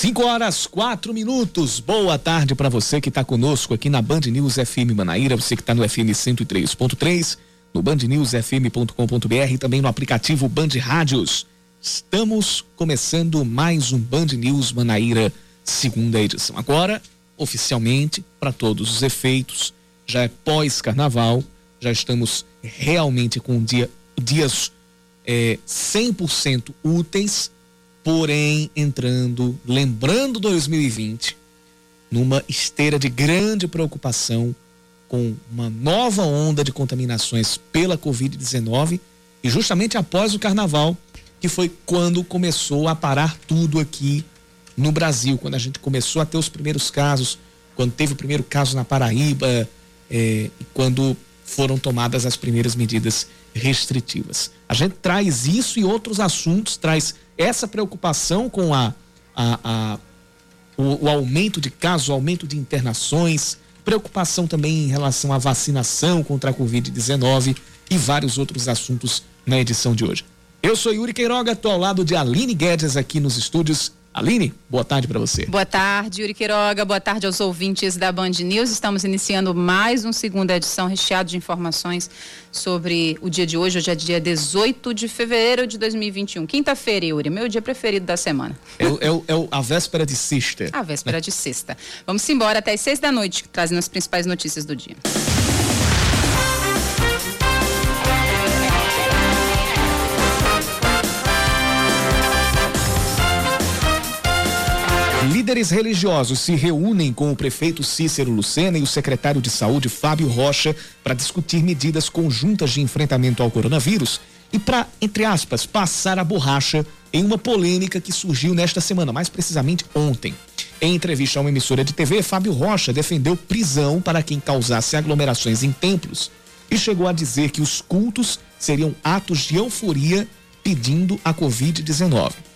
5 horas, 4 minutos. Boa tarde para você que está conosco aqui na Band News FM Manaíra, você que está no FM 103.3, no bandnewsfm.com.br e também no aplicativo Band Rádios. Estamos começando mais um Band News Manaíra, segunda edição. Agora, oficialmente, para todos os efeitos, já é pós-carnaval, já estamos realmente com dia, dias é, 100% úteis porém entrando, lembrando 2020, numa esteira de grande preocupação com uma nova onda de contaminações pela Covid-19 e justamente após o carnaval, que foi quando começou a parar tudo aqui no Brasil, quando a gente começou a ter os primeiros casos, quando teve o primeiro caso na Paraíba é, e quando foram tomadas as primeiras medidas restritivas. A gente traz isso e outros assuntos, traz essa preocupação com a, a, a o, o, aumento de casos, o aumento de internações, preocupação também em relação à vacinação contra a Covid-19 e vários outros assuntos na edição de hoje. Eu sou Yuri Queiroga, estou ao lado de Aline Guedes aqui nos estúdios Aline, boa tarde para você. Boa tarde, Yuri Quiroga. Boa tarde aos ouvintes da Band News. Estamos iniciando mais uma segunda edição recheado de informações sobre o dia de hoje. Hoje é dia 18 de fevereiro de 2021. Quinta-feira, Yuri, meu dia preferido da semana. É, é, é a véspera de sexta. A véspera de sexta. Vamos embora até as seis da noite, trazendo as principais notícias do dia. Líderes religiosos se reúnem com o prefeito Cícero Lucena e o secretário de Saúde Fábio Rocha para discutir medidas conjuntas de enfrentamento ao coronavírus e para, entre aspas, passar a borracha em uma polêmica que surgiu nesta semana, mais precisamente ontem. Em entrevista a uma emissora de TV, Fábio Rocha defendeu prisão para quem causasse aglomerações em templos e chegou a dizer que os cultos seriam atos de euforia pedindo a Covid-19.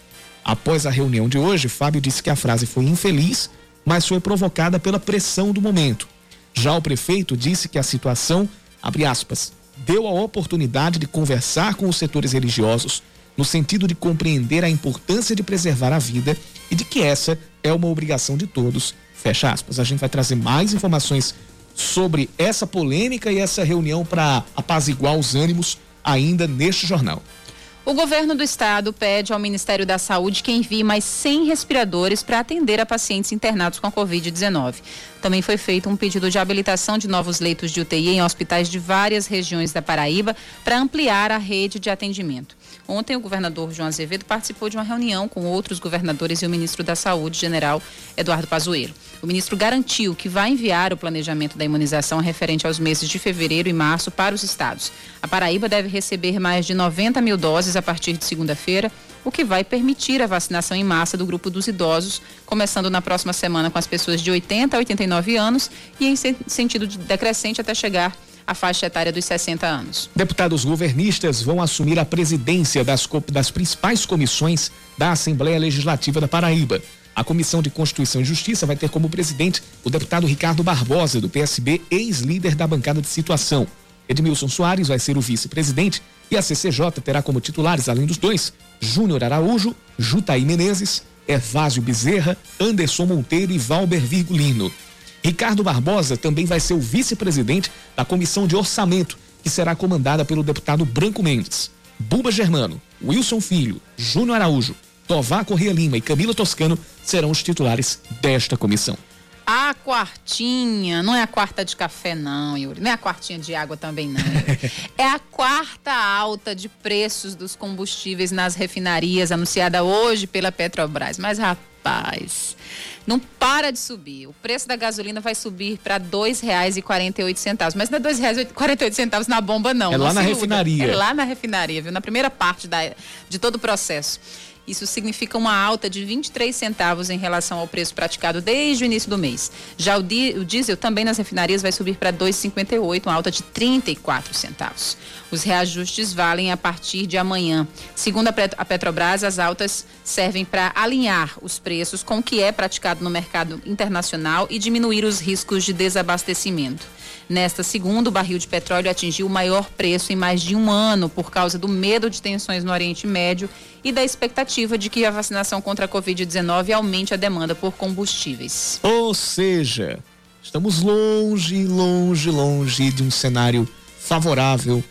Após a reunião de hoje, Fábio disse que a frase foi infeliz, mas foi provocada pela pressão do momento. Já o prefeito disse que a situação, abre aspas, deu a oportunidade de conversar com os setores religiosos no sentido de compreender a importância de preservar a vida e de que essa é uma obrigação de todos. Fecha aspas. A gente vai trazer mais informações sobre essa polêmica e essa reunião para apaziguar os ânimos ainda neste jornal. O governo do estado pede ao Ministério da Saúde que envie mais 100 respiradores para atender a pacientes internados com a Covid-19. Também foi feito um pedido de habilitação de novos leitos de UTI em hospitais de várias regiões da Paraíba para ampliar a rede de atendimento. Ontem, o governador João Azevedo participou de uma reunião com outros governadores e o ministro da Saúde, general Eduardo Pazuello. O ministro garantiu que vai enviar o planejamento da imunização referente aos meses de fevereiro e março para os estados. A Paraíba deve receber mais de 90 mil doses a partir de segunda-feira, o que vai permitir a vacinação em massa do grupo dos idosos, começando na próxima semana com as pessoas de 80 a 89 anos e em sentido decrescente até chegar a faixa etária dos 60 anos. Deputados governistas vão assumir a presidência das, das principais comissões da Assembleia Legislativa da Paraíba. A Comissão de Constituição e Justiça vai ter como presidente o deputado Ricardo Barbosa, do PSB, ex-líder da bancada de situação. Edmilson Soares vai ser o vice-presidente e a CCJ terá como titulares, além dos dois, Júnior Araújo, Jutaí Menezes, Evásio Bezerra, Anderson Monteiro e Valber Virgulino. Ricardo Barbosa também vai ser o vice-presidente da Comissão de Orçamento, que será comandada pelo deputado Branco Mendes. Buba Germano, Wilson Filho, Júnior Araújo, Tová Corrêa Lima e Camila Toscano serão os titulares desta comissão. A quartinha, não é a quarta de café, não, Yuri. Não é a quartinha de água também, não. é a quarta alta de preços dos combustíveis nas refinarias, anunciada hoje pela Petrobras. Mas, rapaz, não para de subir. O preço da gasolina vai subir para R$ 2,48. Mas não é R$ 2,48 na bomba, não. É lá na refinaria. É lá na refinaria, viu? Na primeira parte da, de todo o processo. Isso significa uma alta de 23 centavos em relação ao preço praticado desde o início do mês. Já o, diesel também nas refinarias vai subir para 2,58, uma alta de 34 centavos. Os reajustes valem a partir de amanhã. Segundo a Petrobras, as altas servem para alinhar os preços com o que é praticado no mercado internacional e diminuir os riscos de desabastecimento. Nesta segunda, o barril de petróleo atingiu o maior preço em mais de um ano por causa do medo de tensões no Oriente Médio e da expectativa de que a vacinação contra a Covid-19 aumente a demanda por combustíveis. Ou seja, estamos longe, longe, longe de um cenário favorável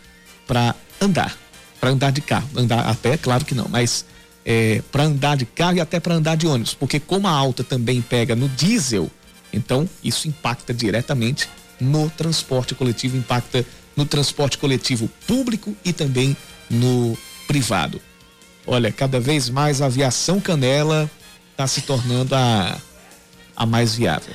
para andar, para andar de carro. Andar a pé, claro que não, mas é, para andar de carro e até para andar de ônibus, porque como a alta também pega no diesel, então isso impacta diretamente no transporte coletivo, impacta no transporte coletivo público e também no privado. Olha, cada vez mais a aviação Canela está se tornando a, a mais viável.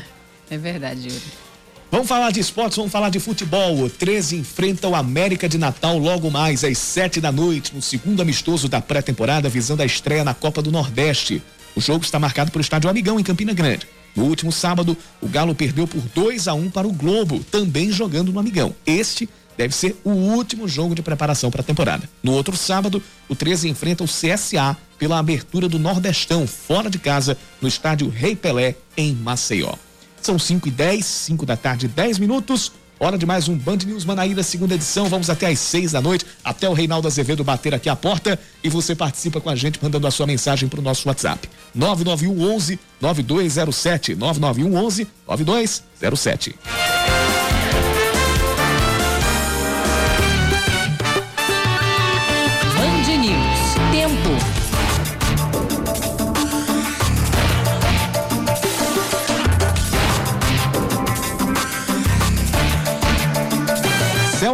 É verdade, Yuri. Vamos falar de esportes, vamos falar de futebol. O 13 enfrenta o América de Natal logo mais às 7 da noite, no segundo amistoso da pré-temporada, visando a estreia na Copa do Nordeste. O jogo está marcado para o Estádio Amigão, em Campina Grande. No último sábado, o Galo perdeu por 2 a 1 para o Globo, também jogando no Amigão. Este deve ser o último jogo de preparação para a temporada. No outro sábado, o 13 enfrenta o CSA pela abertura do Nordestão, fora de casa, no estádio Rei Pelé, em Maceió. São 5 e 10, 5 da tarde, 10 minutos. Hora de mais um Band News Manaíra, segunda edição. Vamos até às 6 da noite, até o Reinaldo Azevedo bater aqui a porta e você participa com a gente mandando a sua mensagem para o nosso WhatsApp. 991 11 9207. 991 11 9207.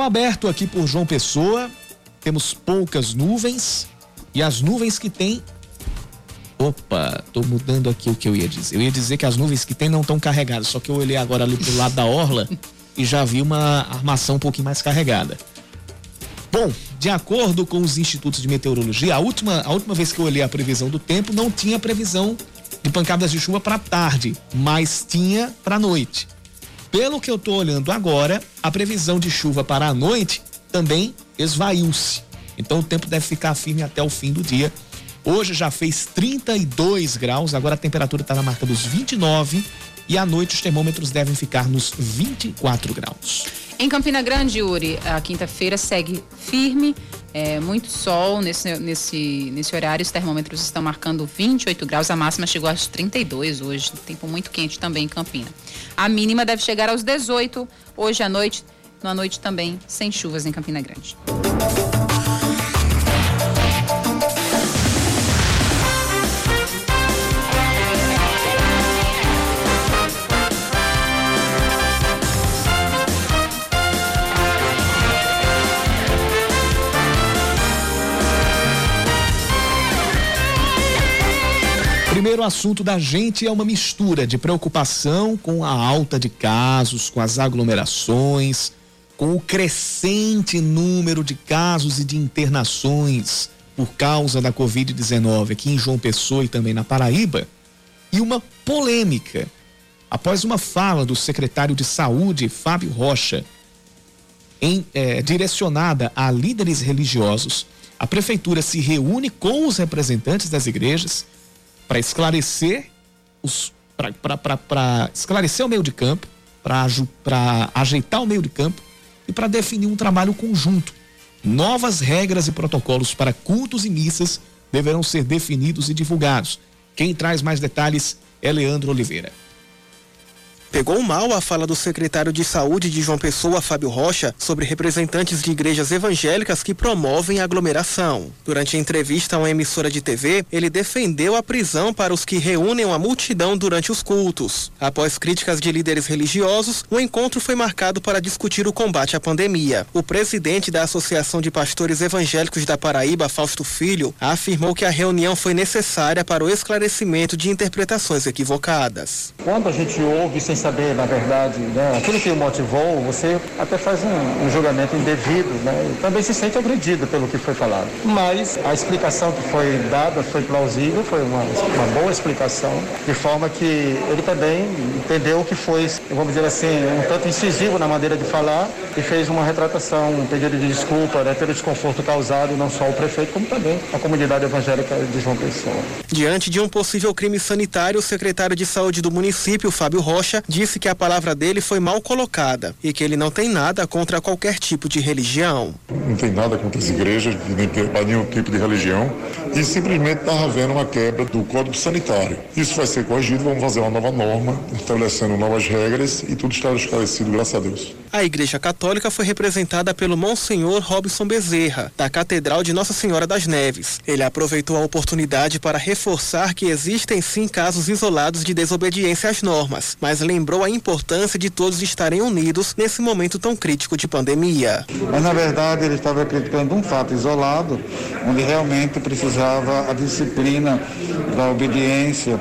Aberto aqui por João Pessoa, temos poucas nuvens e as nuvens que tem. Opa, tô mudando aqui o que eu ia dizer. Eu ia dizer que as nuvens que tem não estão carregadas, só que eu olhei agora ali pro lado da orla e já vi uma armação um pouquinho mais carregada. Bom, de acordo com os institutos de meteorologia, a última, a última vez que eu olhei a previsão do tempo não tinha previsão de pancadas de chuva para tarde, mas tinha para noite. Pelo que eu estou olhando agora, a previsão de chuva para a noite também esvaiu-se. Então o tempo deve ficar firme até o fim do dia. Hoje já fez 32 graus, agora a temperatura está na marca dos 29 e à noite os termômetros devem ficar nos 24 graus. Em Campina Grande, Yuri, a quinta-feira segue firme, é, muito sol nesse, nesse, nesse horário. Os termômetros estão marcando 28 graus, a máxima chegou aos 32 hoje. Tempo muito quente também em Campina. A mínima deve chegar aos 18 hoje à noite, na noite também, sem chuvas em Campina Grande. Primeiro assunto da gente é uma mistura de preocupação com a alta de casos, com as aglomerações, com o crescente número de casos e de internações por causa da Covid-19 aqui em João Pessoa e também na Paraíba, e uma polêmica. Após uma fala do secretário de Saúde, Fábio Rocha, em, é, direcionada a líderes religiosos, a prefeitura se reúne com os representantes das igrejas para esclarecer os para esclarecer o meio de campo, para ajeitar o meio de campo e para definir um trabalho conjunto. Novas regras e protocolos para cultos e missas deverão ser definidos e divulgados. Quem traz mais detalhes é Leandro Oliveira. Pegou mal a fala do secretário de Saúde de João Pessoa, Fábio Rocha, sobre representantes de igrejas evangélicas que promovem aglomeração. Durante a entrevista a uma emissora de TV, ele defendeu a prisão para os que reúnem uma multidão durante os cultos. Após críticas de líderes religiosos, o encontro foi marcado para discutir o combate à pandemia. O presidente da Associação de Pastores Evangélicos da Paraíba, Fausto Filho, afirmou que a reunião foi necessária para o esclarecimento de interpretações equivocadas. Quando a gente ouve sem saber, na verdade, né, aquilo que o motivou, você até faz um, um julgamento indevido, né? E também se sente agredido pelo que foi falado. Mas a explicação que foi dada foi plausível, foi uma, uma boa explicação, de forma que ele também entendeu que foi, vamos dizer assim, um tanto incisivo na maneira de falar e fez uma retratação, um pedido de desculpa né, pelo desconforto causado, não só o prefeito, como também a comunidade evangélica de João Pessoa. Diante de um possível crime sanitário, o secretário de saúde do município, Fábio Rocha, disse que a palavra dele foi mal colocada e que ele não tem nada contra qualquer tipo de religião. Não tem nada contra as igrejas, nem nenhum tipo de religião, e simplesmente está havendo uma quebra do código sanitário. Isso vai ser corrigido, vamos fazer uma nova norma, estabelecendo novas regras e tudo está esclarecido, graças a Deus. A Igreja Católica foi representada pelo Monsenhor Robson Bezerra, da Catedral de Nossa Senhora das Neves. Ele aproveitou a oportunidade para reforçar que existem sim casos isolados de desobediência às normas, mas lembrou a importância de todos estarem unidos nesse momento tão crítico de pandemia. Mas na verdade ele estava criticando um fato isolado, onde realmente precisava a disciplina da obediência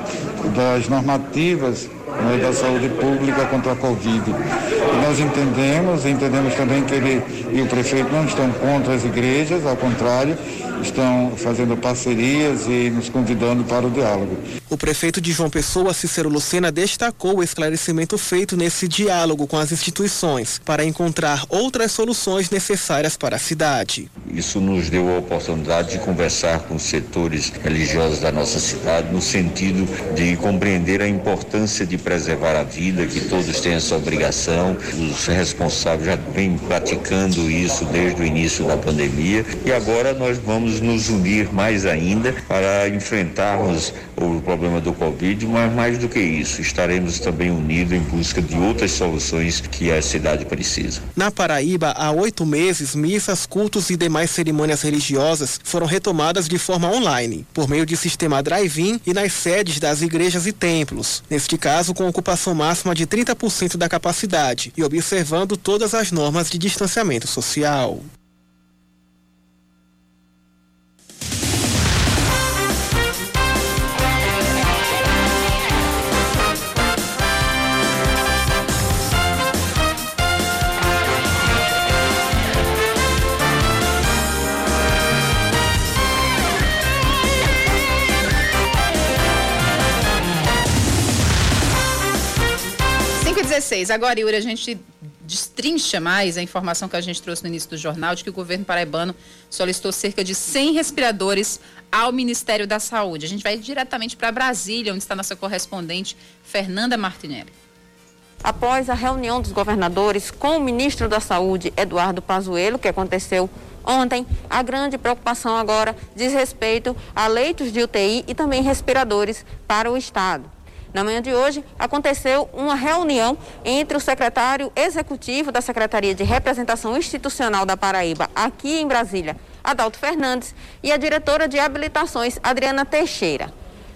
das normativas né, da saúde pública contra a Covid. E nós entendemos, entendemos também que ele e o prefeito não estão contra as igrejas, ao contrário, estão fazendo parcerias e nos convidando para o diálogo. O prefeito de João Pessoa, Cícero Lucena, destacou o esclarecimento feito nesse diálogo com as instituições para encontrar outras soluções necessárias para a cidade. Isso nos deu a oportunidade de conversar com os setores religiosos da nossa cidade no sentido de compreender a importância de preservar a vida, que todos têm essa obrigação. Os responsáveis já vêm praticando isso desde o início da pandemia e agora nós vamos nos unir mais ainda para enfrentarmos o problema do Covid, mas mais do que isso, estaremos também unidos em busca de outras soluções que a cidade precisa. Na Paraíba, há oito meses, missas, cultos e demais cerimônias religiosas foram retomadas de forma online, por meio de sistema drive-in e nas sedes das igrejas e templos. Neste caso, com ocupação máxima de 30% da capacidade e observando todas as normas de distanciamento social. Agora, Yuri, a gente destrincha mais a informação que a gente trouxe no início do jornal de que o governo paraibano solicitou cerca de 100 respiradores ao Ministério da Saúde. A gente vai diretamente para Brasília, onde está nossa correspondente Fernanda Martinelli. Após a reunião dos governadores com o ministro da Saúde, Eduardo Pazuello, que aconteceu ontem, a grande preocupação agora diz respeito a leitos de UTI e também respiradores para o estado. Na manhã de hoje, aconteceu uma reunião entre o secretário executivo da Secretaria de Representação Institucional da Paraíba, aqui em Brasília, Adalto Fernandes, e a diretora de habilitações, Adriana Teixeira.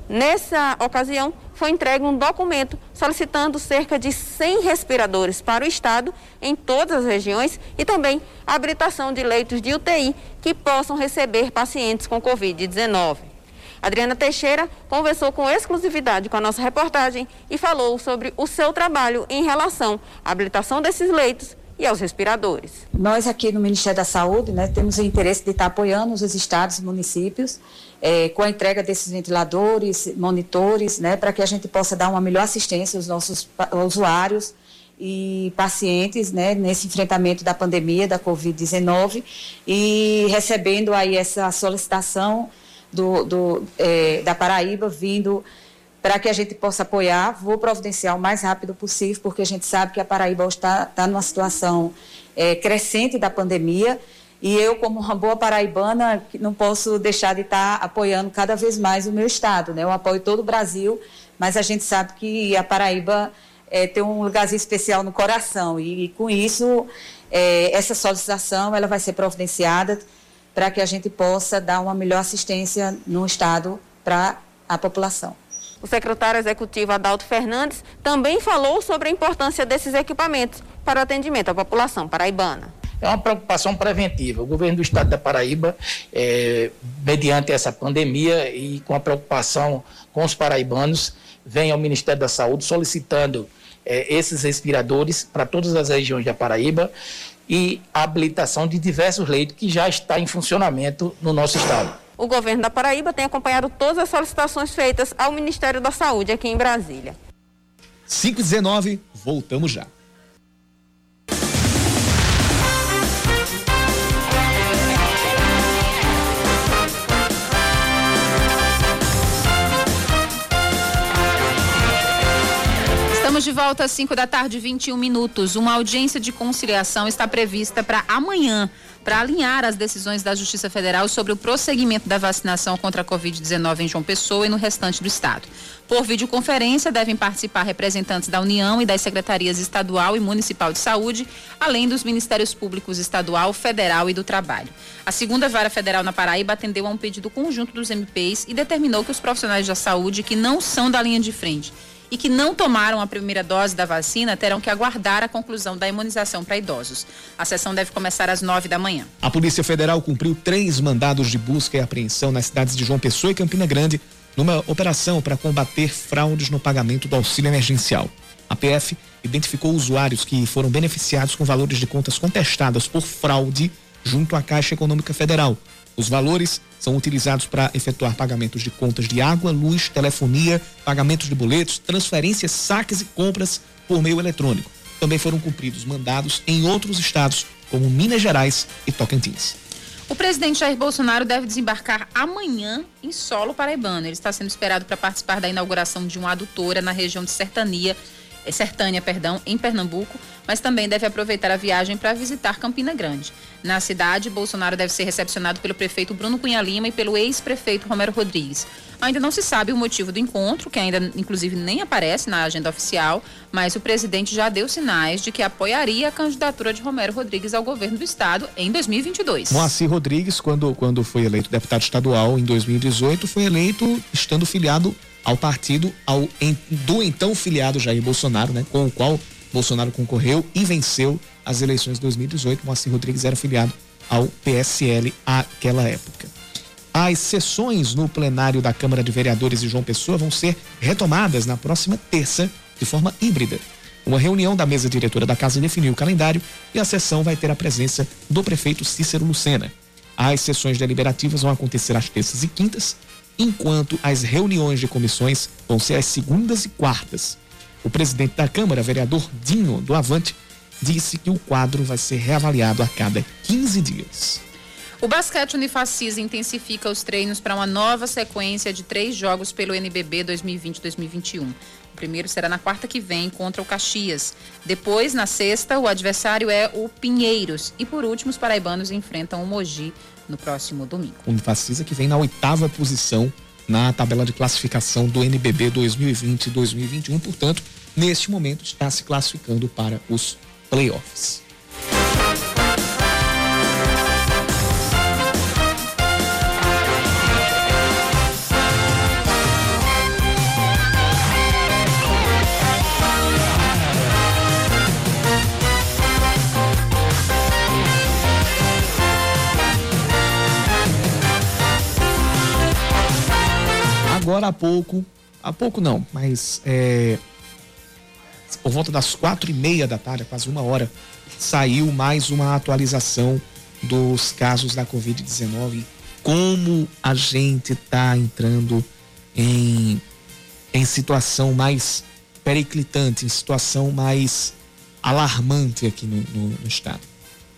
Nessa ocasião, foi entregue um documento solicitando cerca de 100 respiradores para o Estado, em todas as regiões, e também habilitação de leitos de UTI que possam receber pacientes com Covid-19. Adriana Teixeira conversou com exclusividade com a nossa reportagem e falou sobre o seu trabalho em relação à habilitação desses leitos e aos respiradores. Nós aqui no Ministério da Saúde né, temos o interesse de estar apoiando os estados e municípios é, com a entrega desses ventiladores, monitores, né, para que a gente possa dar uma melhor assistência aos nossos usuários e pacientes né, nesse enfrentamento da pandemia da Covid-19 e recebendo aí essa solicitação do, do é, da Paraíba vindo para que a gente possa apoiar. Vou providenciar o mais rápido possível, porque a gente sabe que a Paraíba está, está numa situação é, crescente da pandemia. E eu, como uma boa paraibana, não posso deixar de estar apoiando cada vez mais o meu estado. Né? Eu apoio todo o Brasil, mas a gente sabe que a Paraíba é, tem um lugarzinho especial no coração. E, e com isso, é, essa solicitação ela vai ser providenciada para que a gente possa dar uma melhor assistência no Estado para a população. O secretário executivo Adalto Fernandes também falou sobre a importância desses equipamentos para o atendimento à população paraibana. É uma preocupação preventiva. O governo do estado da Paraíba, é, mediante essa pandemia e com a preocupação com os paraibanos, vem ao Ministério da Saúde solicitando é, esses respiradores para todas as regiões da Paraíba e a habilitação de diversos leitos que já está em funcionamento no nosso estado. O governo da Paraíba tem acompanhado todas as solicitações feitas ao Ministério da Saúde aqui em Brasília. 519, voltamos já. Estamos de volta às 5 da tarde, 21 minutos. Uma audiência de conciliação está prevista para amanhã, para alinhar as decisões da Justiça Federal sobre o prosseguimento da vacinação contra a Covid-19 em João Pessoa e no restante do estado. Por videoconferência, devem participar representantes da União e das secretarias estadual e municipal de saúde, além dos Ministérios Públicos Estadual, Federal e do Trabalho. A segunda vara federal na Paraíba atendeu a um pedido conjunto dos MPs e determinou que os profissionais da saúde que não são da linha de frente e que não tomaram a primeira dose da vacina terão que aguardar a conclusão da imunização para idosos. A sessão deve começar às nove da manhã. A Polícia Federal cumpriu três mandados de busca e apreensão nas cidades de João Pessoa e Campina Grande numa operação para combater fraudes no pagamento do auxílio emergencial. A PF identificou usuários que foram beneficiados com valores de contas contestadas por fraude junto à Caixa Econômica Federal. Os valores são utilizados para efetuar pagamentos de contas de água, luz, telefonia, pagamentos de boletos, transferências, saques e compras por meio eletrônico. Também foram cumpridos mandados em outros estados, como Minas Gerais e Tocantins. O presidente Jair Bolsonaro deve desembarcar amanhã em solo paraibano. Ele está sendo esperado para participar da inauguração de uma adutora na região de Sertania Sertânia, perdão, em Pernambuco, mas também deve aproveitar a viagem para visitar Campina Grande. Na cidade, Bolsonaro deve ser recepcionado pelo prefeito Bruno Cunha Lima e pelo ex-prefeito Romero Rodrigues. Ainda não se sabe o motivo do encontro, que ainda inclusive nem aparece na agenda oficial, mas o presidente já deu sinais de que apoiaria a candidatura de Romero Rodrigues ao governo do estado em 2022. Moacir Rodrigues, quando, quando foi eleito deputado estadual em 2018, foi eleito estando filiado ao partido ao, em, do então filiado Jair Bolsonaro, né, com o qual Bolsonaro concorreu e venceu as eleições de 2018. Moacir Rodrigues era filiado ao PSL àquela época. As sessões no plenário da Câmara de Vereadores de João Pessoa vão ser retomadas na próxima terça, de forma híbrida. Uma reunião da mesa diretora da casa definiu o calendário e a sessão vai ter a presença do prefeito Cícero Lucena. As sessões deliberativas vão acontecer às terças e quintas enquanto as reuniões de comissões vão ser às segundas e quartas. O presidente da Câmara, vereador Dinho do Avante, disse que o quadro vai ser reavaliado a cada 15 dias. O basquete Unifacis intensifica os treinos para uma nova sequência de três jogos pelo NBB 2020-2021. O primeiro será na quarta que vem contra o Caxias. Depois, na sexta, o adversário é o Pinheiros. E por último, os paraibanos enfrentam o Mogi no próximo domingo. O Unifacisa que vem na oitava posição na tabela de classificação do NBB 2020-2021, portanto, neste momento está se classificando para os playoffs. Agora há pouco, há pouco não, mas é, por volta das quatro e meia da tarde, quase uma hora, saiu mais uma atualização dos casos da Covid-19. Como a gente está entrando em, em situação mais periclitante, em situação mais alarmante aqui no, no, no estado.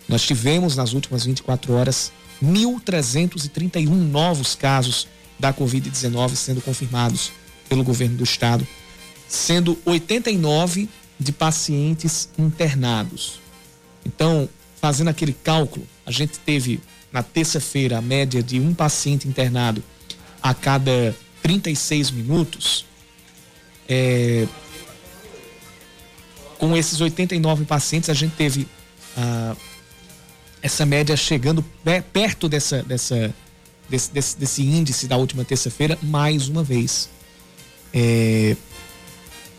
Nós tivemos nas últimas 24 horas 1.331 novos casos da Covid-19 sendo confirmados pelo governo do estado, sendo 89 de pacientes internados. Então, fazendo aquele cálculo, a gente teve na terça-feira a média de um paciente internado a cada 36 minutos. É, com esses 89 pacientes, a gente teve ah, essa média chegando perto dessa, dessa desse, desse, desse índice da última terça-feira, mais uma vez. É,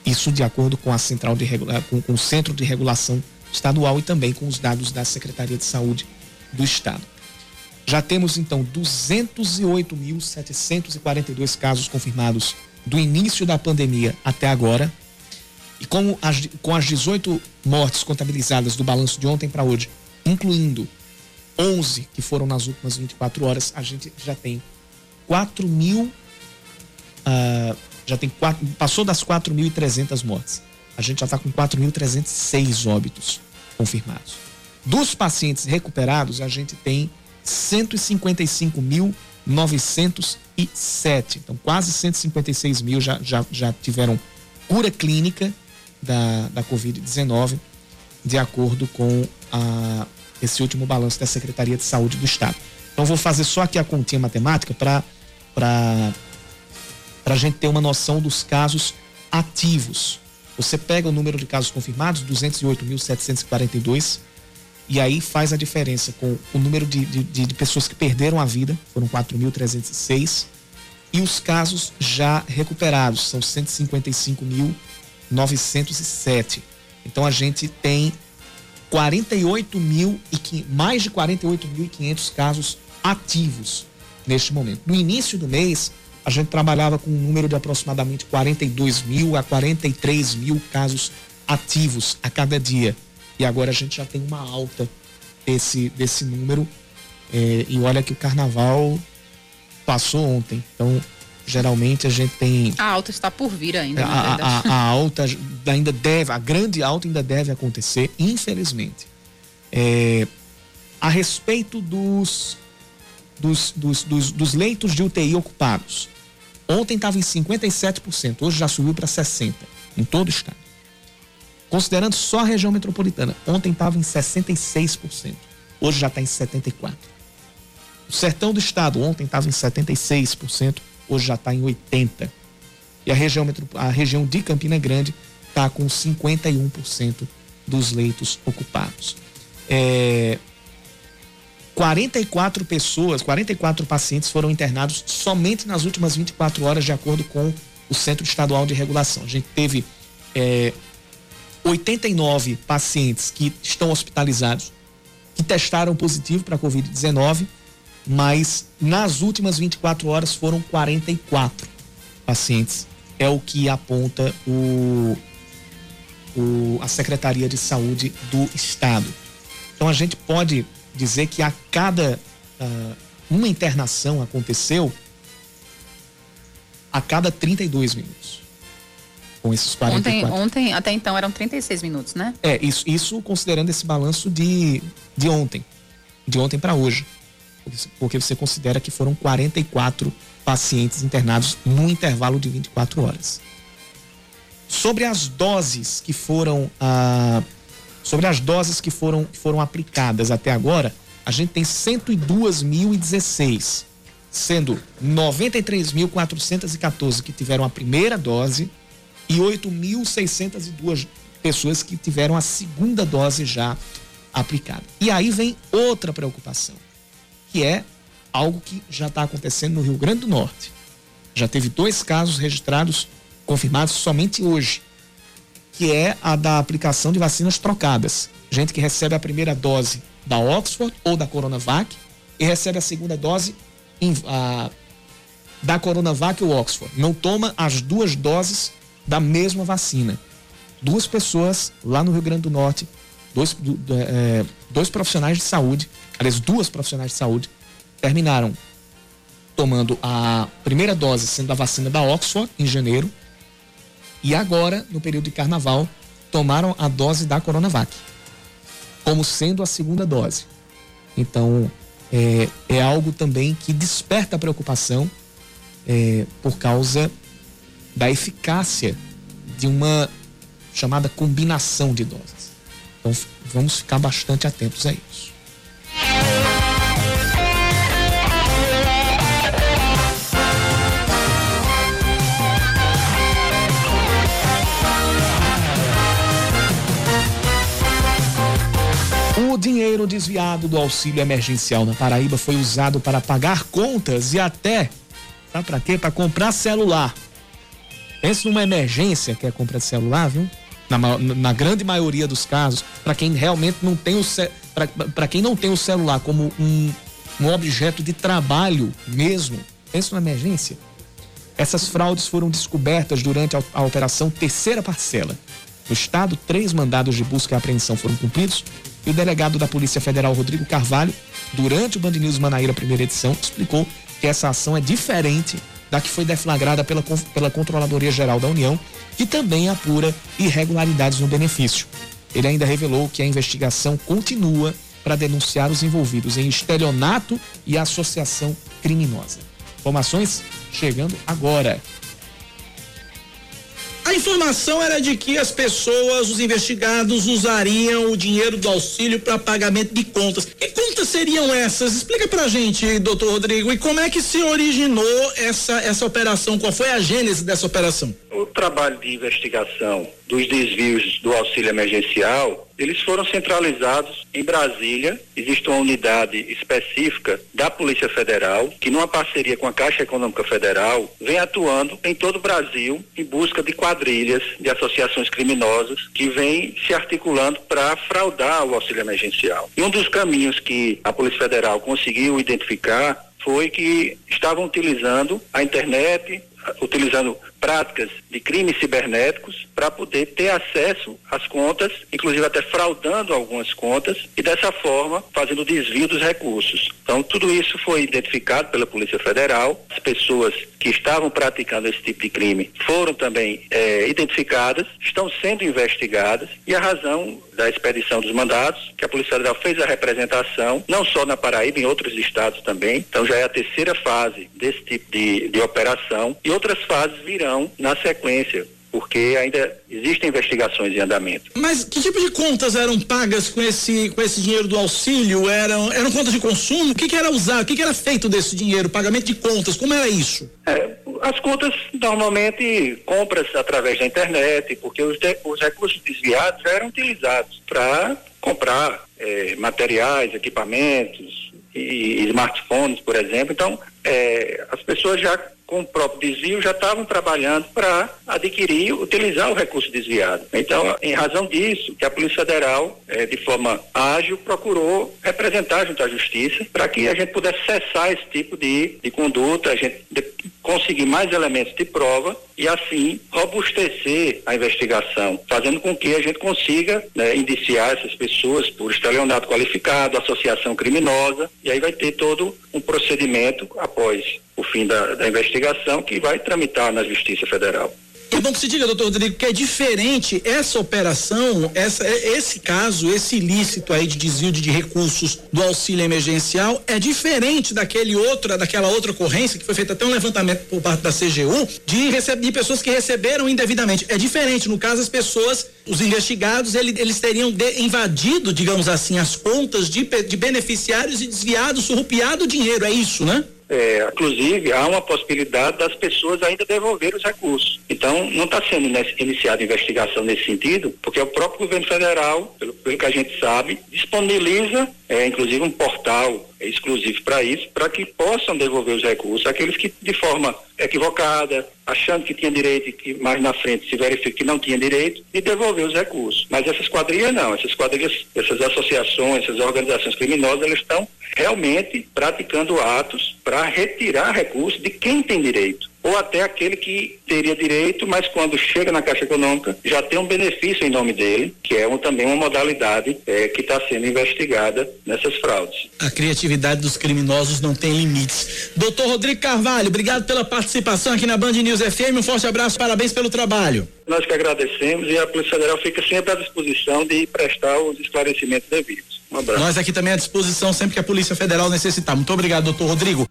isso de acordo com a central de regula, com, com o centro de regulação estadual e também com os dados da Secretaria de Saúde do Estado. Já temos então 208.742 casos confirmados do início da pandemia até agora. E as, com as 18 mortes contabilizadas do balanço de ontem para hoje, incluindo 11 que foram nas últimas 24 horas, a gente já tem 4 mil. Uh, já tem 4, passou das 4.300 mortes. A gente já está com 4.306 óbitos confirmados. Dos pacientes recuperados, a gente tem 155.907. Então, quase 156 mil já, já, já tiveram cura clínica da, da Covid-19, de acordo com a, esse último balanço da Secretaria de Saúde do Estado. Então, vou fazer só aqui a continha matemática para a gente ter uma noção dos casos ativos. Você pega o número de casos confirmados, 208.742, e aí faz a diferença com o número de, de, de pessoas que perderam a vida, foram 4.306, e os casos já recuperados, são 155.907. Então a gente tem 48 mil e mais de 48.500 casos ativos neste momento. No início do mês, a gente trabalhava com um número de aproximadamente 42 mil a 43 mil casos ativos a cada dia. E agora a gente já tem uma alta desse, desse número. É, e olha que o carnaval passou ontem. Então, geralmente a gente tem. A alta está por vir ainda. A, a, a, alta ainda deve, a grande alta ainda deve acontecer, infelizmente. É, a respeito dos dos, dos, dos, dos leitos de UTI ocupados. Ontem estava em 57%, hoje já subiu para 60% em todo o estado. Considerando só a região metropolitana, ontem estava em 66%, hoje já está em 74%. O sertão do estado ontem estava em 76%, hoje já está em 80%. E a região, a região de Campina Grande está com 51% dos leitos ocupados. É, 44 pessoas, 44 pacientes foram internados somente nas últimas 24 horas, de acordo com o Centro Estadual de Regulação. A gente teve é, 89 pacientes que estão hospitalizados, que testaram positivo para a Covid-19, mas nas últimas 24 horas foram 44 pacientes. É o que aponta o, o, a Secretaria de Saúde do Estado. Então a gente pode dizer que a cada uh, uma internação aconteceu a cada 32 minutos. Com esses 44. Ontem, ontem, até então, eram 36 minutos, né? É, isso, isso considerando esse balanço de, de ontem. De ontem para hoje. Porque você considera que foram 44 pacientes internados num intervalo de 24 horas. Sobre as doses que foram ah, Sobre as doses que foram, que foram aplicadas até agora, a gente tem 102.016, sendo 93.414 que tiveram a primeira dose e 8.602 pessoas que tiveram a segunda dose já aplicada. E aí vem outra preocupação, que é algo que já está acontecendo no Rio Grande do Norte. Já teve dois casos registrados, confirmados somente hoje que é a da aplicação de vacinas trocadas. Gente que recebe a primeira dose da Oxford ou da Coronavac e recebe a segunda dose em, a, da Coronavac ou Oxford. Não toma as duas doses da mesma vacina. Duas pessoas lá no Rio Grande do Norte, dois, do, é, dois profissionais de saúde, aliás, duas profissionais de saúde, terminaram tomando a primeira dose sendo a vacina da Oxford em janeiro e agora, no período de carnaval, tomaram a dose da Coronavac, como sendo a segunda dose. Então, é, é algo também que desperta preocupação é, por causa da eficácia de uma chamada combinação de doses. Então, vamos ficar bastante atentos a isso. dinheiro desviado do auxílio emergencial na Paraíba foi usado para pagar contas e até, sabe para quê? Para comprar celular. Pense numa emergência que é compra de celular, viu? Na, na grande maioria dos casos, para quem realmente não tem o para quem não tem o celular como um, um objeto de trabalho mesmo, pense numa emergência. Essas fraudes foram descobertas durante a, a operação Terceira Parcela. No estado, três mandados de busca e apreensão foram cumpridos e o delegado da Polícia Federal, Rodrigo Carvalho, durante o Band News Manaíra primeira edição, explicou que essa ação é diferente da que foi deflagrada pela, pela Controladoria Geral da União, que também apura irregularidades no benefício. Ele ainda revelou que a investigação continua para denunciar os envolvidos em estelionato e associação criminosa. Informações chegando agora. A informação era de que as pessoas, os investigados, usariam o dinheiro do auxílio para pagamento de contas. Que contas seriam essas? Explica pra gente, doutor Rodrigo, e como é que se originou essa, essa operação? Qual foi a gênese dessa operação? O trabalho de investigação dos desvios do auxílio emergencial, eles foram centralizados em Brasília. Existe uma unidade específica da Polícia Federal, que numa parceria com a Caixa Econômica Federal, vem atuando em todo o Brasil em busca de quadrilhas, de associações criminosas, que vêm se articulando para fraudar o auxílio emergencial. E um dos caminhos que a Polícia Federal conseguiu identificar foi que estavam utilizando a internet, utilizando práticas de crimes cibernéticos para poder ter acesso às contas, inclusive até fraudando algumas contas e dessa forma fazendo desvio dos recursos. Então tudo isso foi identificado pela Polícia Federal. As pessoas que estavam praticando esse tipo de crime foram também eh, identificadas, estão sendo investigadas e a razão da expedição dos mandados, que a Polícia Federal fez a representação, não só na Paraíba, em outros estados também. Então já é a terceira fase desse tipo de, de operação e outras fases virão na sequência, porque ainda existem investigações em andamento. Mas que tipo de contas eram pagas com esse, com esse dinheiro do auxílio? Eram, eram contas de consumo? O que, que era usado? O que, que era feito desse dinheiro? Pagamento de contas? Como era isso? É, as contas, normalmente, compras através da internet, porque os, de, os recursos desviados eram utilizados para comprar é, materiais, equipamentos e, e smartphones, por exemplo. Então, é, as pessoas já com o próprio desvio já estavam trabalhando para adquirir, utilizar o recurso desviado. Então, em razão disso, que a Polícia Federal, eh, de forma ágil, procurou representar junto à Justiça para que a gente pudesse cessar esse tipo de, de conduta, a gente de, conseguir mais elementos de prova e assim robustecer a investigação, fazendo com que a gente consiga né, indiciar essas pessoas por estelionato qualificado, associação criminosa, e aí vai ter todo um procedimento após o fim da, da investigação que vai tramitar na Justiça Federal. É bom que se diga, doutor Rodrigo, que é diferente essa operação, essa, esse caso, esse ilícito aí de desvio de, recursos do auxílio emergencial é diferente daquele outra, daquela outra ocorrência que foi feita até um levantamento por parte da CGU de, de pessoas que receberam indevidamente. É diferente, no caso as pessoas, os investigados, ele, eles teriam de, invadido, digamos assim, as contas de, de beneficiários e desviado, surrupiado o dinheiro, é isso, né? É, inclusive, há uma possibilidade das pessoas ainda devolver os recursos. Então, não está sendo iniciada investigação nesse sentido, porque o próprio governo federal, pelo, pelo que a gente sabe, disponibiliza, é, inclusive, um portal exclusivo para isso, para que possam devolver os recursos aqueles que, de forma equivocada, achando que tinha direito e que mais na frente se verifica que não tinha direito, e devolver os recursos. Mas essas quadrilhas não, essas quadrilhas, essas associações, essas organizações criminosas, elas estão realmente praticando atos para retirar recursos de quem tem direito ou até aquele que teria direito, mas quando chega na Caixa Econômica já tem um benefício em nome dele, que é um, também uma modalidade é, que está sendo investigada nessas fraudes. A criatividade dos criminosos não tem limites. Doutor Rodrigo Carvalho, obrigado pela participação aqui na Band News FM. Um forte abraço, parabéns pelo trabalho. Nós que agradecemos e a Polícia Federal fica sempre à disposição de prestar os esclarecimentos devidos. Um abraço. Nós aqui também à disposição sempre que a Polícia Federal necessitar. Muito obrigado, doutor Rodrigo.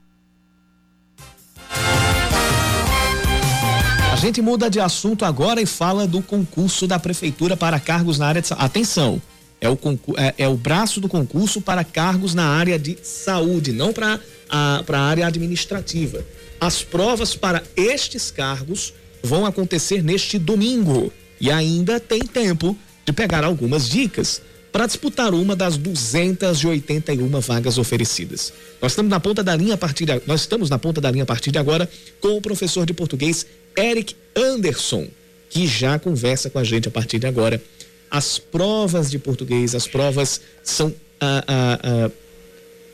Gente muda de assunto agora e fala do concurso da prefeitura para cargos na área de atenção. É o, é, é o braço do concurso para cargos na área de saúde, não para a área administrativa. As provas para estes cargos vão acontecer neste domingo e ainda tem tempo de pegar algumas dicas para disputar uma das 281 vagas oferecidas. Nós estamos na ponta da linha a partir de, nós estamos na ponta da linha a partir de agora com o professor de português Eric Anderson, que já conversa com a gente a partir de agora. As provas de português, as provas são. Ah, ah, ah,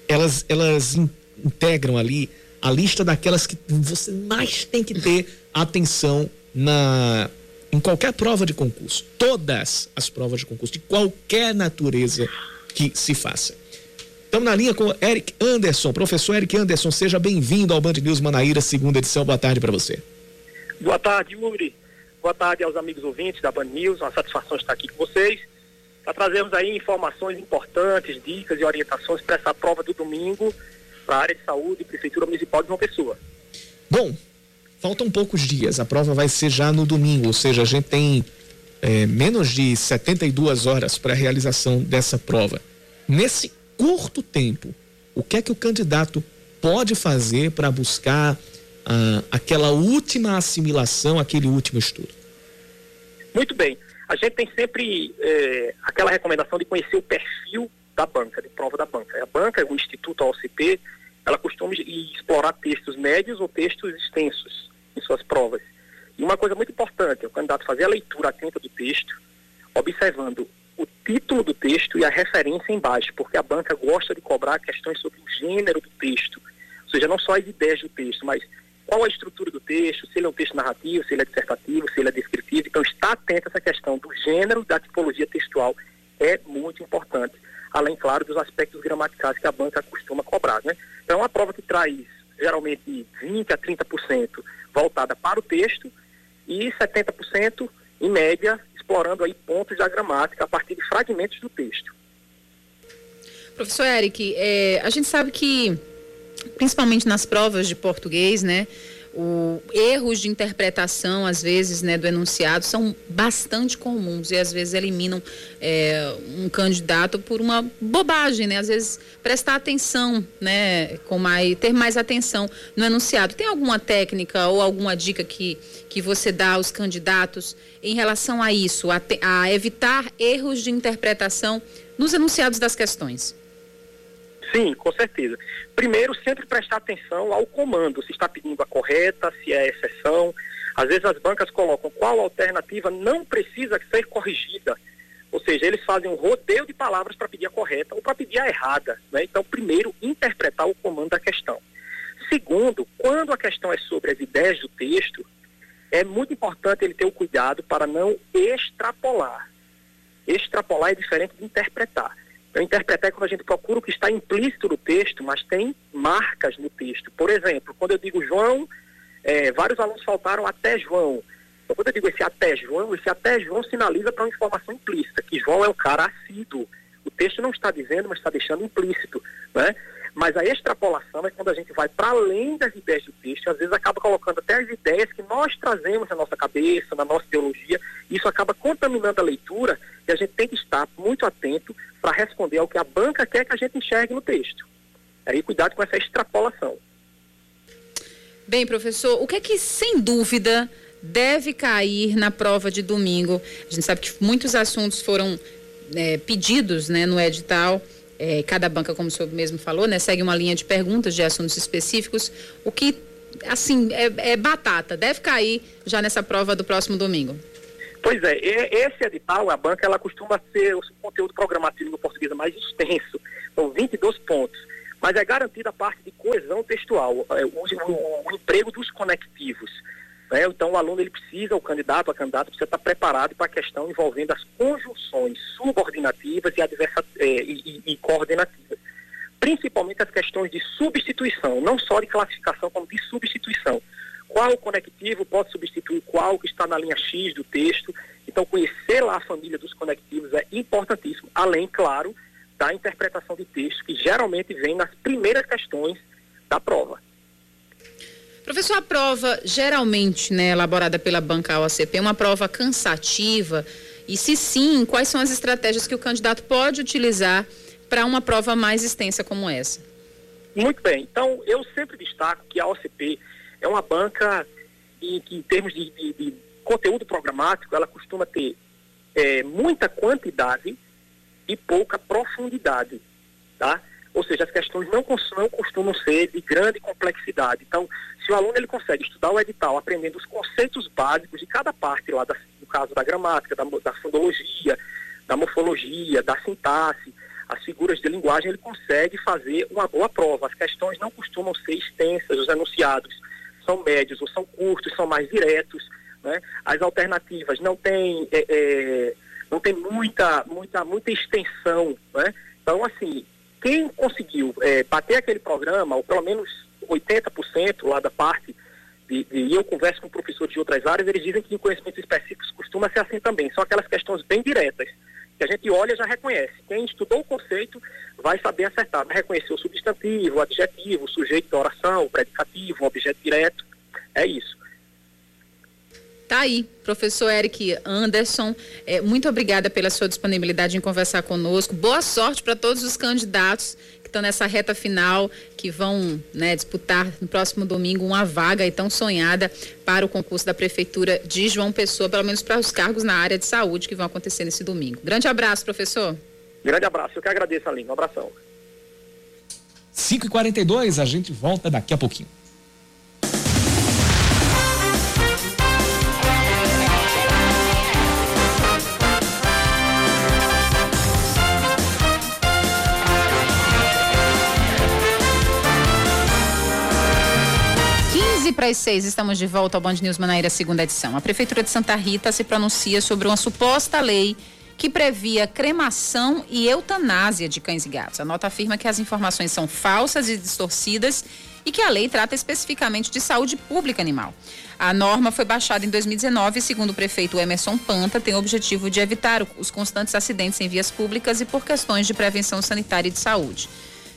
elas, elas integram ali a lista daquelas que você mais tem que ter atenção na em qualquer prova de concurso. Todas as provas de concurso, de qualquer natureza que se faça. Estamos na linha com Eric Anderson. Professor Eric Anderson, seja bem-vindo ao Band News Manaíra, segunda edição. Boa tarde para você. Boa tarde, Yuri. Boa tarde aos amigos ouvintes da Band News. Uma satisfação estar aqui com vocês para trazermos aí informações importantes, dicas e orientações para essa prova do domingo para a área de saúde e Prefeitura Municipal de João Pessoa. Bom, faltam poucos dias, a prova vai ser já no domingo, ou seja, a gente tem é, menos de 72 horas para a realização dessa prova. Nesse curto tempo, o que é que o candidato pode fazer para buscar ah, aquela última assimilação, aquele último estudo? Muito bem. A gente tem sempre é, aquela recomendação de conhecer o perfil da banca, de prova da banca. A banca, o Instituto OCP, ela costuma explorar textos médios ou textos extensos em suas provas. E uma coisa muito importante é o candidato fazer a leitura atenta do texto, observando o título do texto e a referência embaixo, porque a banca gosta de cobrar questões sobre o gênero do texto, ou seja, não só as ideias do texto, mas qual a estrutura do texto, se ele é um texto narrativo, se ele é dissertativo, se ele é descritivo. Então, está atento a essa questão do gênero da tipologia textual é muito importante, além, claro, dos aspectos gramaticais que a banca costuma cobrar. Né? Então, é uma prova que traz geralmente 20% a 30% voltada para o texto e 70%, em média, explorando aí pontos da gramática a partir de fragmentos do texto. Professor Eric, é, a gente sabe que, principalmente nas provas de português, né, o, erros de interpretação, às vezes, né, do enunciado são bastante comuns e às vezes eliminam é, um candidato por uma bobagem, né? Às vezes prestar atenção, né, com mais, ter mais atenção no enunciado. Tem alguma técnica ou alguma dica que, que você dá aos candidatos em relação a isso, a, a evitar erros de interpretação nos enunciados das questões? Sim, com certeza. Primeiro, sempre prestar atenção ao comando, se está pedindo a correta, se é exceção. Às vezes as bancas colocam qual alternativa não precisa ser corrigida. Ou seja, eles fazem um rodeio de palavras para pedir a correta ou para pedir a errada. Né? Então, primeiro, interpretar o comando da questão. Segundo, quando a questão é sobre as ideias do texto, é muito importante ele ter o cuidado para não extrapolar. Extrapolar é diferente de interpretar. Então, interpretar quando a gente procura o que está implícito no texto, mas tem marcas no texto. Por exemplo, quando eu digo João, é, vários alunos faltaram até João. Então, quando eu digo esse até João, esse até João sinaliza para uma informação implícita, que João é um cara assíduo. O texto não está dizendo, mas está deixando implícito. Né? Mas a extrapolação é quando a gente vai para além das ideias do texto, às vezes acaba colocando até as ideias que nós trazemos na nossa cabeça, na nossa teologia, isso acaba contaminando a leitura e a gente tem que estar muito atento para responder ao que a banca quer que a gente enxergue no texto. Aí cuidado com essa extrapolação. Bem, professor, o que é que sem dúvida deve cair na prova de domingo? A gente sabe que muitos assuntos foram é, pedidos né, no edital é, cada banca, como o senhor mesmo falou, né, segue uma linha de perguntas de assuntos específicos. O que, assim, é, é batata, deve cair já nessa prova do próximo domingo. Pois é, esse edital, a banca, ela costuma ser o conteúdo programativo no português mais extenso, são 22 pontos, mas é garantida a parte de coesão textual, é, o, o, o emprego dos conectivos. Né? Então, o aluno ele precisa, o candidato, a candidata, precisa estar preparado para a questão envolvendo as conjunções subordinativas e, adversa, é, e, e, e coordenativas. Principalmente as questões de substituição, não só de classificação, como de substituição. Qual conectivo pode substituir qual que está na linha X do texto. Então, conhecer lá a família dos conectivos é importantíssimo, além, claro, da interpretação de texto, que geralmente vem nas primeiras questões da prova. Professor, a prova geralmente, né, elaborada pela banca OACP, é uma prova cansativa? E se sim, quais são as estratégias que o candidato pode utilizar para uma prova mais extensa como essa? Muito bem. Então, eu sempre destaco que a OCP é uma banca em que, em termos de, de, de conteúdo programático, ela costuma ter é, muita quantidade e pouca profundidade, tá? Ou seja, as questões não, não costumam ser de grande complexidade. Então, se o aluno ele consegue estudar o edital aprendendo os conceitos básicos de cada parte lá, da, no caso da gramática, da, da fundologia, da morfologia, da sintaxe, as figuras de linguagem, ele consegue fazer uma boa prova. As questões não costumam ser extensas, os enunciados são médios ou são curtos, são mais diretos. Né? As alternativas não têm, é, é, não tem muita, muita, muita extensão. Né? Então, assim, quem conseguiu é, bater aquele programa, ou pelo menos 80% lá da parte, de, e eu converso com professores de outras áreas, eles dizem que conhecimentos específicos costuma ser assim também. São aquelas questões bem diretas, que a gente olha e já reconhece. Quem estudou o conceito vai saber acertar, vai reconhecer o substantivo, o adjetivo, o sujeito da oração, o predicativo, o objeto direto. É isso. Tá aí, professor Eric Anderson, é, muito obrigada pela sua disponibilidade em conversar conosco. Boa sorte para todos os candidatos que estão nessa reta final, que vão né, disputar no próximo domingo uma vaga e tão sonhada para o concurso da Prefeitura de João Pessoa, pelo menos para os cargos na área de saúde que vão acontecer nesse domingo. Grande abraço, professor. Grande abraço, eu que agradeço, Aline. Um abração. 5h42, a gente volta daqui a pouquinho. 15 para as 6, estamos de volta ao Band News Manaíra, segunda edição. A Prefeitura de Santa Rita se pronuncia sobre uma suposta lei que previa cremação e eutanásia de cães e gatos. A nota afirma que as informações são falsas e distorcidas e que a lei trata especificamente de saúde pública animal. A norma foi baixada em 2019 e, segundo o prefeito Emerson Panta, tem o objetivo de evitar os constantes acidentes em vias públicas e por questões de prevenção sanitária e de saúde.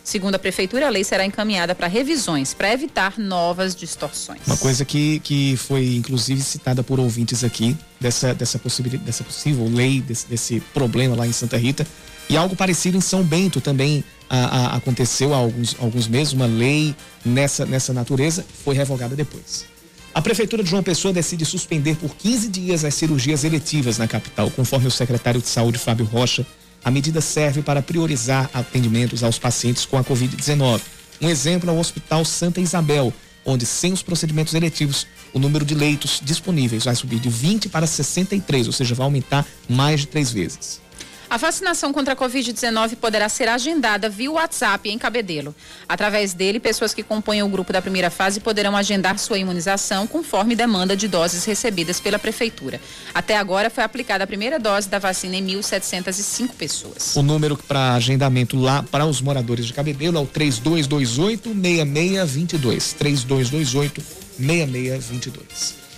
Segundo a prefeitura, a lei será encaminhada para revisões para evitar novas distorções. Uma coisa que, que foi inclusive citada por ouvintes aqui dessa dessa possibilidade dessa possível lei desse, desse problema lá em Santa Rita e algo parecido em São Bento também a, a, aconteceu há alguns alguns meses uma lei nessa nessa natureza foi revogada depois. A Prefeitura de João Pessoa decide suspender por 15 dias as cirurgias eletivas na capital, conforme o secretário de Saúde, Fábio Rocha, a medida serve para priorizar atendimentos aos pacientes com a Covid-19. Um exemplo é o Hospital Santa Isabel, onde, sem os procedimentos eletivos, o número de leitos disponíveis vai subir de 20 para 63, ou seja, vai aumentar mais de três vezes. A vacinação contra a Covid-19 poderá ser agendada via WhatsApp em Cabedelo. Através dele, pessoas que compõem o grupo da primeira fase poderão agendar sua imunização conforme demanda de doses recebidas pela Prefeitura. Até agora foi aplicada a primeira dose da vacina em 1.705 pessoas. O número para agendamento lá para os moradores de Cabedelo é o 3228-6622. 3228-6622.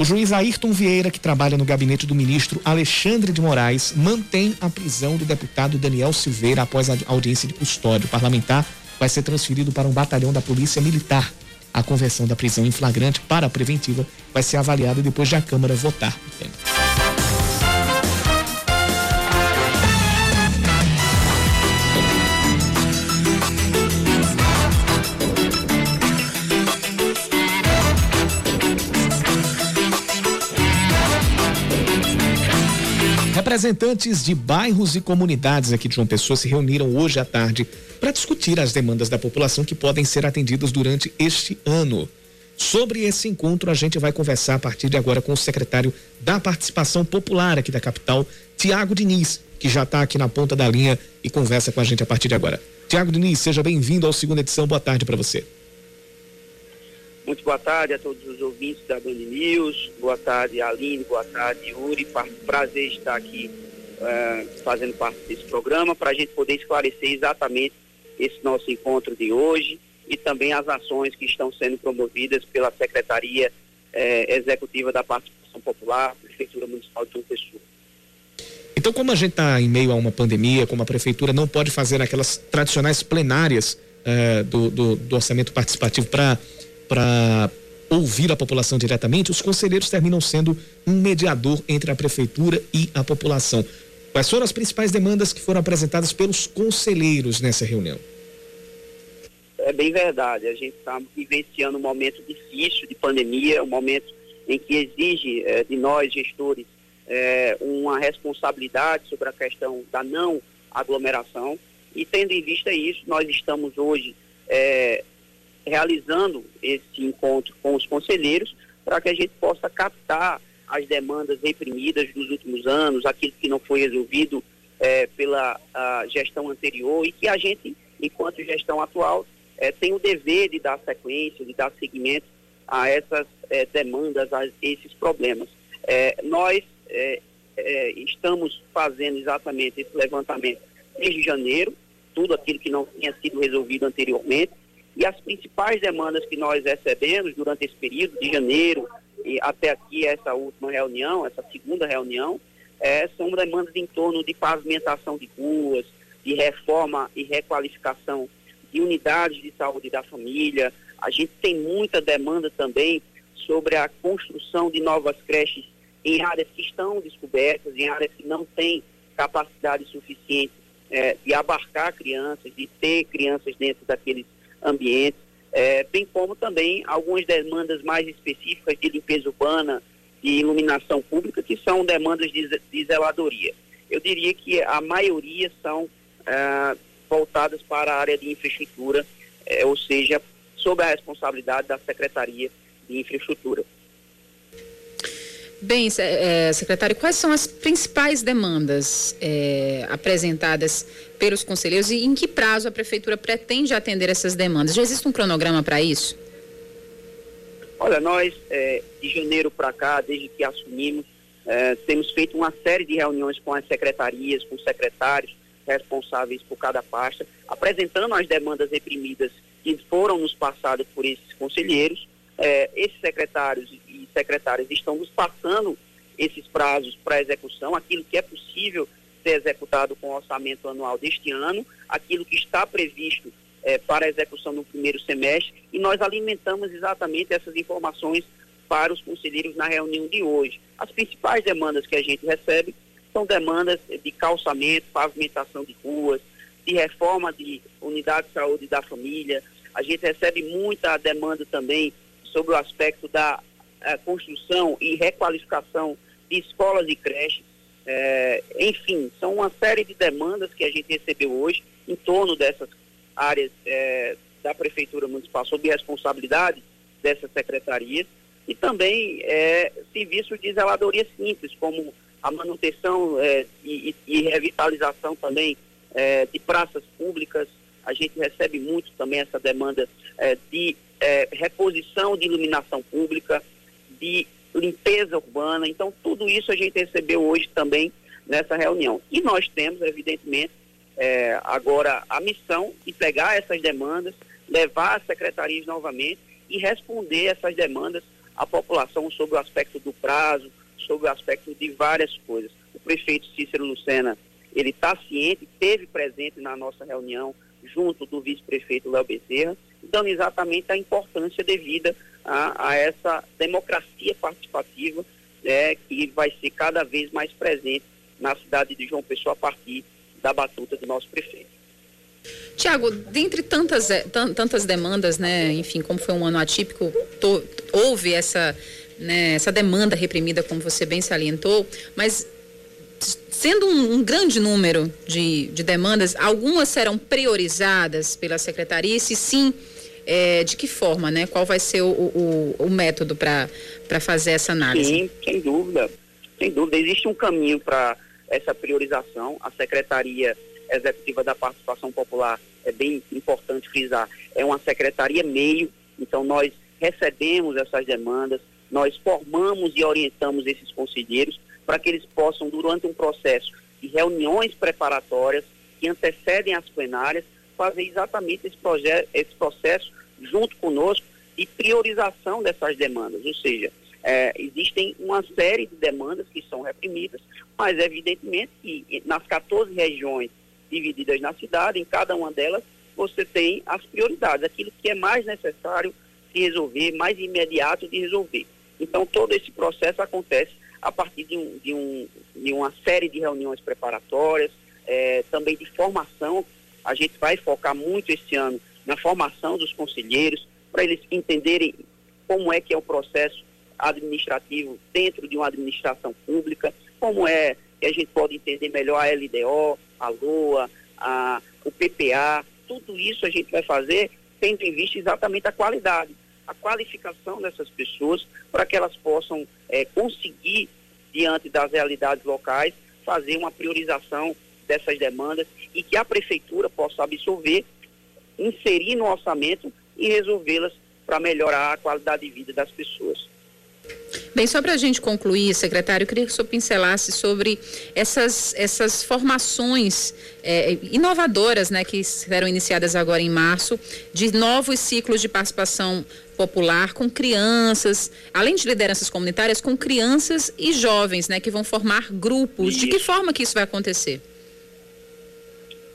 O juiz Ayrton Vieira, que trabalha no gabinete do ministro Alexandre de Moraes, mantém a prisão do deputado Daniel Silveira após a audiência de custódia. O parlamentar vai ser transferido para um batalhão da Polícia Militar. A conversão da prisão em flagrante para a preventiva vai ser avaliada depois de a Câmara votar o tema. Representantes de bairros e comunidades aqui de João Pessoa se reuniram hoje à tarde para discutir as demandas da população que podem ser atendidas durante este ano. Sobre esse encontro, a gente vai conversar a partir de agora com o secretário da Participação Popular aqui da capital, Tiago Diniz, que já está aqui na ponta da linha e conversa com a gente a partir de agora. Tiago Diniz, seja bem-vindo ao segunda edição. Boa tarde para você. Muito boa tarde a todos os ouvintes da Band News, boa tarde Aline, boa tarde Yuri, prazer estar aqui uh, fazendo parte desse programa para a gente poder esclarecer exatamente esse nosso encontro de hoje e também as ações que estão sendo promovidas pela Secretaria eh, Executiva da Participação Popular, Prefeitura Municipal de João Pessoa. Então, como a gente está em meio a uma pandemia, como a Prefeitura não pode fazer aquelas tradicionais plenárias uh, do, do, do orçamento participativo para para ouvir a população diretamente, os conselheiros terminam sendo um mediador entre a prefeitura e a população. Quais foram as principais demandas que foram apresentadas pelos conselheiros nessa reunião? É bem verdade. A gente está vivenciando um momento difícil de pandemia, um momento em que exige eh, de nós, gestores, eh, uma responsabilidade sobre a questão da não aglomeração. E tendo em vista isso, nós estamos hoje eh, realizando esse encontro com os conselheiros para que a gente possa captar as demandas reprimidas dos últimos anos, aquilo que não foi resolvido é, pela gestão anterior e que a gente, enquanto gestão atual, é, tem o dever de dar sequência, de dar seguimento a essas é, demandas, a esses problemas. nós estamos fazendo exatamente esse levantamento desde janeiro, tudo aquilo que não tinha sido resolvido anteriormente, e as principais demandas que nós recebemos durante esse período, de janeiro até aqui, essa última reunião, essa segunda reunião, é, são demandas em torno de pavimentação de ruas, de reforma e requalificação de unidades de saúde da família. A gente tem muita demanda também sobre a construção de novas creches em áreas que estão descobertas, em áreas que não têm capacidade suficiente é, de abarcar crianças, de ter crianças dentro daqueles ambientes, é, bem como também algumas demandas mais específicas de limpeza urbana, de iluminação pública, que são demandas de, de zeladoria. Eu diria que a maioria são é, voltadas para a área de infraestrutura, é, ou seja, sob a responsabilidade da Secretaria de Infraestrutura. Bem, é, secretário, quais são as principais demandas é, apresentadas pelos conselheiros e em que prazo a prefeitura pretende atender essas demandas? Já existe um cronograma para isso? Olha, nós, é, de janeiro para cá, desde que assumimos, temos feito uma série de reuniões com as secretarias, com os secretários responsáveis por cada pasta, apresentando as demandas reprimidas que foram nos passadas por esses conselheiros. Esses secretários e secretárias estão nos passando esses prazos para execução, aquilo que é possível ser executado com o orçamento anual deste ano, aquilo que está previsto é, para execução no primeiro semestre, e nós alimentamos exatamente essas informações para os conselheiros na reunião de hoje. As principais demandas que a gente recebe são demandas de calçamento, pavimentação de ruas, de reforma de unidade de saúde da família. A gente recebe muita demanda também sobre o aspecto da eh, construção e requalificação de escolas e creches. É, enfim, são uma série de demandas que a gente recebeu hoje em torno dessas áreas é, da Prefeitura Municipal, sob responsabilidade dessas secretarias, e também é, serviços de zeladoria simples, como a manutenção e, e, revitalização também de praças públicas. A gente recebe muito também essa demanda de reposição de iluminação pública, de limpeza urbana. Então, tudo isso a gente recebeu hoje também nessa reunião. E nós temos, evidentemente, é, agora a missão de pegar essas demandas, levar às secretarias novamente e responder essas demandas à população sobre o aspecto do prazo, sobre o aspecto de várias coisas. O prefeito Cícero Lucena, ele está ciente, esteve presente na nossa reunião, junto do vice-prefeito Léo Bezerra, dando exatamente a importância devida a, a essa democracia participativa é, que vai ser cada vez mais presente na cidade de João Pessoa a partir da batuta do nosso prefeito. Tiago, dentre tantas, é, tantas demandas, né, enfim, como foi um ano atípico, to, houve essa, né, essa demanda reprimida, como você bem salientou, mas sendo um, um grande número de, de demandas, algumas serão priorizadas pela secretaria, e se sim, é, de que forma, né? Qual vai ser o, o, o método para fazer essa análise? Sim, sem dúvida. Sem dúvida. Existe um caminho para essa priorização. A Secretaria Executiva da Participação Popular, é bem importante frisar, é uma secretaria meio, então nós recebemos essas demandas, nós formamos e orientamos esses conselheiros para que eles possam, durante um processo de reuniões preparatórias que antecedem as plenárias, fazer exatamente esse, projeto, esse processo junto conosco de priorização dessas demandas. Ou seja, é, existem uma série de demandas que são reprimidas, mas evidentemente que nas 14 regiões divididas na cidade, em cada uma delas, você tem as prioridades, aquilo que é mais necessário de resolver, mais imediato de resolver. Então, todo esse processo acontece a partir de, um, de, um, de uma série de reuniões preparatórias, é, também de formação a gente vai focar muito esse ano na formação dos conselheiros, para eles entenderem como é que é o processo administrativo dentro de uma administração pública, como é que a gente pode entender melhor a LDO, a LOA, a, o PPA, tudo isso a gente vai fazer tendo em vista exatamente a qualidade, a qualificação dessas pessoas para que elas possam é, conseguir, diante das realidades locais, fazer uma priorização dessas demandas e que a prefeitura possa absorver, inserir no orçamento e resolvê-las para melhorar a qualidade de vida das pessoas. Bem, só para a gente concluir, secretário, eu queria que o senhor pincelasse sobre essas, essas formações é, inovadoras né, que serão iniciadas agora em março, de novos ciclos de participação popular com crianças, além de lideranças comunitárias, com crianças e jovens né, que vão formar grupos. Isso. De que forma que isso vai acontecer?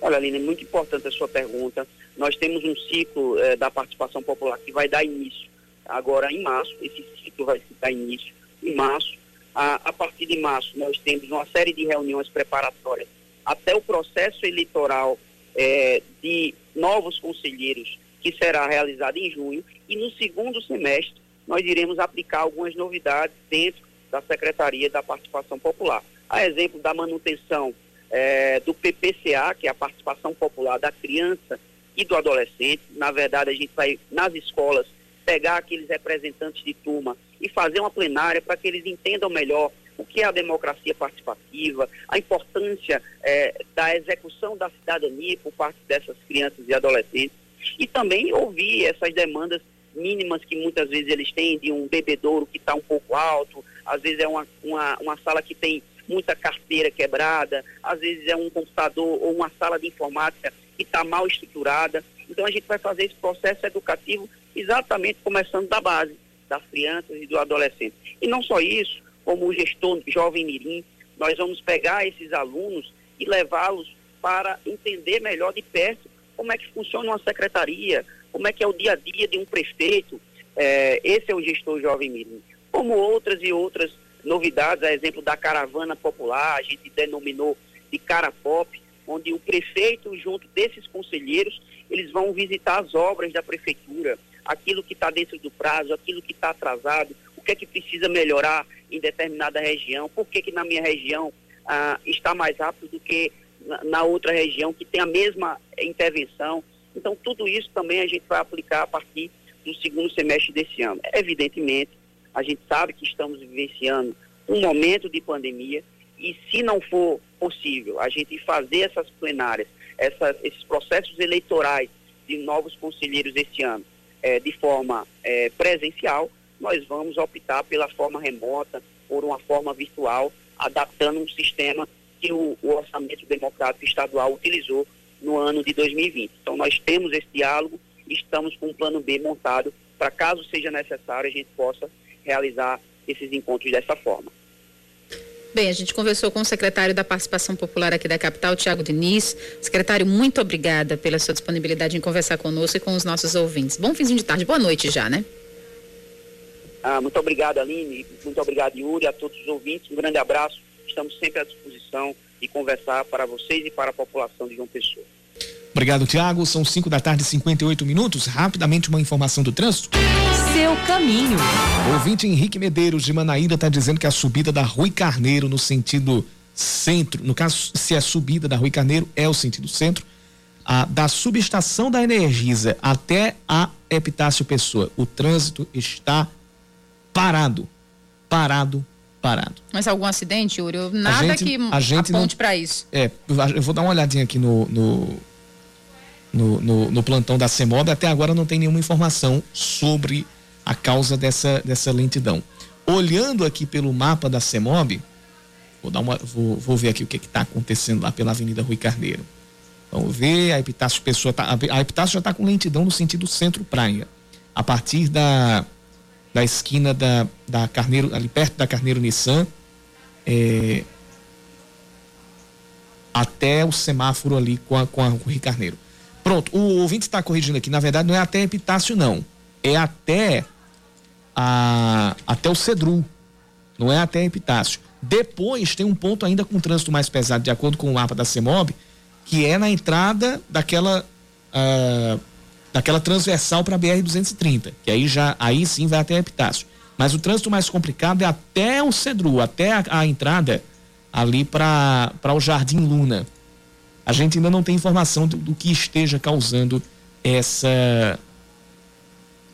Olha, Aline, é muito importante a sua pergunta. Nós temos um ciclo eh, da participação popular que vai dar início agora em março, esse ciclo vai dar início em março. A, a partir de março, nós temos uma série de reuniões preparatórias até o processo eleitoral é, de novos conselheiros, que será realizado em junho, e no segundo semestre nós iremos aplicar algumas novidades dentro da Secretaria da Participação Popular. A exemplo da manutenção é, do PPCA, que é a participação popular da criança e do adolescente. Na verdade, a gente vai nas escolas pegar aqueles representantes de turma e fazer uma plenária para que eles entendam melhor o que é a democracia participativa, a importância é, da execução da cidadania por parte dessas crianças e adolescentes, e também ouvir essas demandas mínimas que muitas vezes eles têm de um bebedouro que está um pouco alto, às vezes é uma, uma, uma sala que tem muita carteira quebrada, às vezes é um computador ou uma sala de informática que está mal estruturada. Então a gente vai fazer esse processo educativo exatamente começando da base, das crianças e do adolescente. E não só isso, como o gestor jovem mirim, nós vamos pegar esses alunos e levá-los para entender melhor de perto como é que funciona uma secretaria, como é que é o dia a dia de um prefeito. É, esse é o gestor jovem mirim. Como outras e outras novidades, a exemplo da caravana popular, a gente denominou de cara pop, onde o prefeito, junto desses conselheiros, eles vão visitar as obras da prefeitura, aquilo que está dentro do prazo, aquilo que está atrasado, o que é que precisa melhorar em determinada região, por que, que na minha região ah, está mais rápido do que na, na outra região que tem a mesma intervenção. Então, tudo isso também a gente vai aplicar a partir do segundo semestre desse ano. Evidentemente, a gente sabe que estamos vivenciando um momento de pandemia e se não for possível a gente fazer essas plenárias, essas, esses processos eleitorais de novos conselheiros esse ano é, de forma é, presencial, nós vamos optar pela forma remota, por uma forma virtual, adaptando um sistema que o, o Orçamento Democrático Estadual utilizou no ano de 2020. Então, nós temos esse diálogo estamos com um plano B montado para, caso seja necessário, a gente possa realizar esses encontros dessa forma. Bem, a gente conversou com o secretário da Participação Popular aqui da capital, Tiago Diniz. Secretário, muito obrigada pela sua disponibilidade em conversar conosco e com os nossos ouvintes. Bom fim de tarde, boa noite já, né? Ah, muito obrigado, Aline. Muito obrigado, Yuri, a todos os ouvintes. Um grande abraço. Estamos sempre à disposição de conversar para vocês e para a população de João Pessoa. Obrigado, Tiago. São 5 da tarde, 58 minutos. Rapidamente, uma informação do trânsito. Seu caminho. O ouvinte Henrique Medeiros de Manaíra está dizendo que a subida da Rui Carneiro no sentido centro, no caso, se é subida da Rui Carneiro, é o sentido centro, a, da subestação da Energisa até a Epitácio Pessoa. O trânsito está parado. Parado, parado. Mas algum acidente, Yuri? Nada a gente, que a gente aponte para isso. É, eu vou dar uma olhadinha aqui no, no no, no, no plantão da CEMOB, até agora não tem nenhuma informação sobre a causa dessa, dessa lentidão. Olhando aqui pelo mapa da CEMOB, vou, dar uma, vou, vou ver aqui o que está acontecendo lá pela Avenida Rui Carneiro. Vamos ver, a Epitácio Pessoa tá, a Epitácio já está com lentidão no sentido centro-praia. A partir da, da esquina da, da Carneiro, ali perto da Carneiro Nissan, é, até o semáforo ali com a, com a Rui Carneiro. Pronto, o ouvinte está corrigindo aqui. Na verdade, não é até Epitácio, não. É até a, até o Cedru. Não é até Epitácio. Depois tem um ponto ainda com trânsito mais pesado, de acordo com o mapa da CEMOB, que é na entrada daquela uh, daquela transversal para a BR-230, que aí já aí sim vai até Epitácio. Mas o trânsito mais complicado é até o Cedru, até a, a entrada ali para o Jardim Luna. A gente ainda não tem informação do, do que esteja causando essa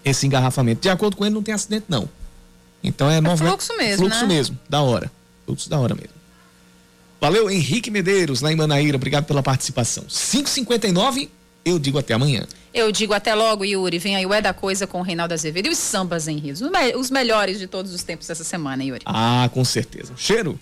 esse engarrafamento. De acordo com ele, não tem acidente, não. Então é, é fluxo mesmo. Fluxo né? mesmo, da hora. Fluxo da hora mesmo. Valeu, Henrique Medeiros, lá em Manaíra. Obrigado pela participação. 5h59, eu digo até amanhã. Eu digo até logo, Yuri. Vem aí o É da Coisa com o Reinaldo Azevedo e os sambas em riso. Os melhores de todos os tempos essa semana, Yuri. Ah, com certeza. Cheiro.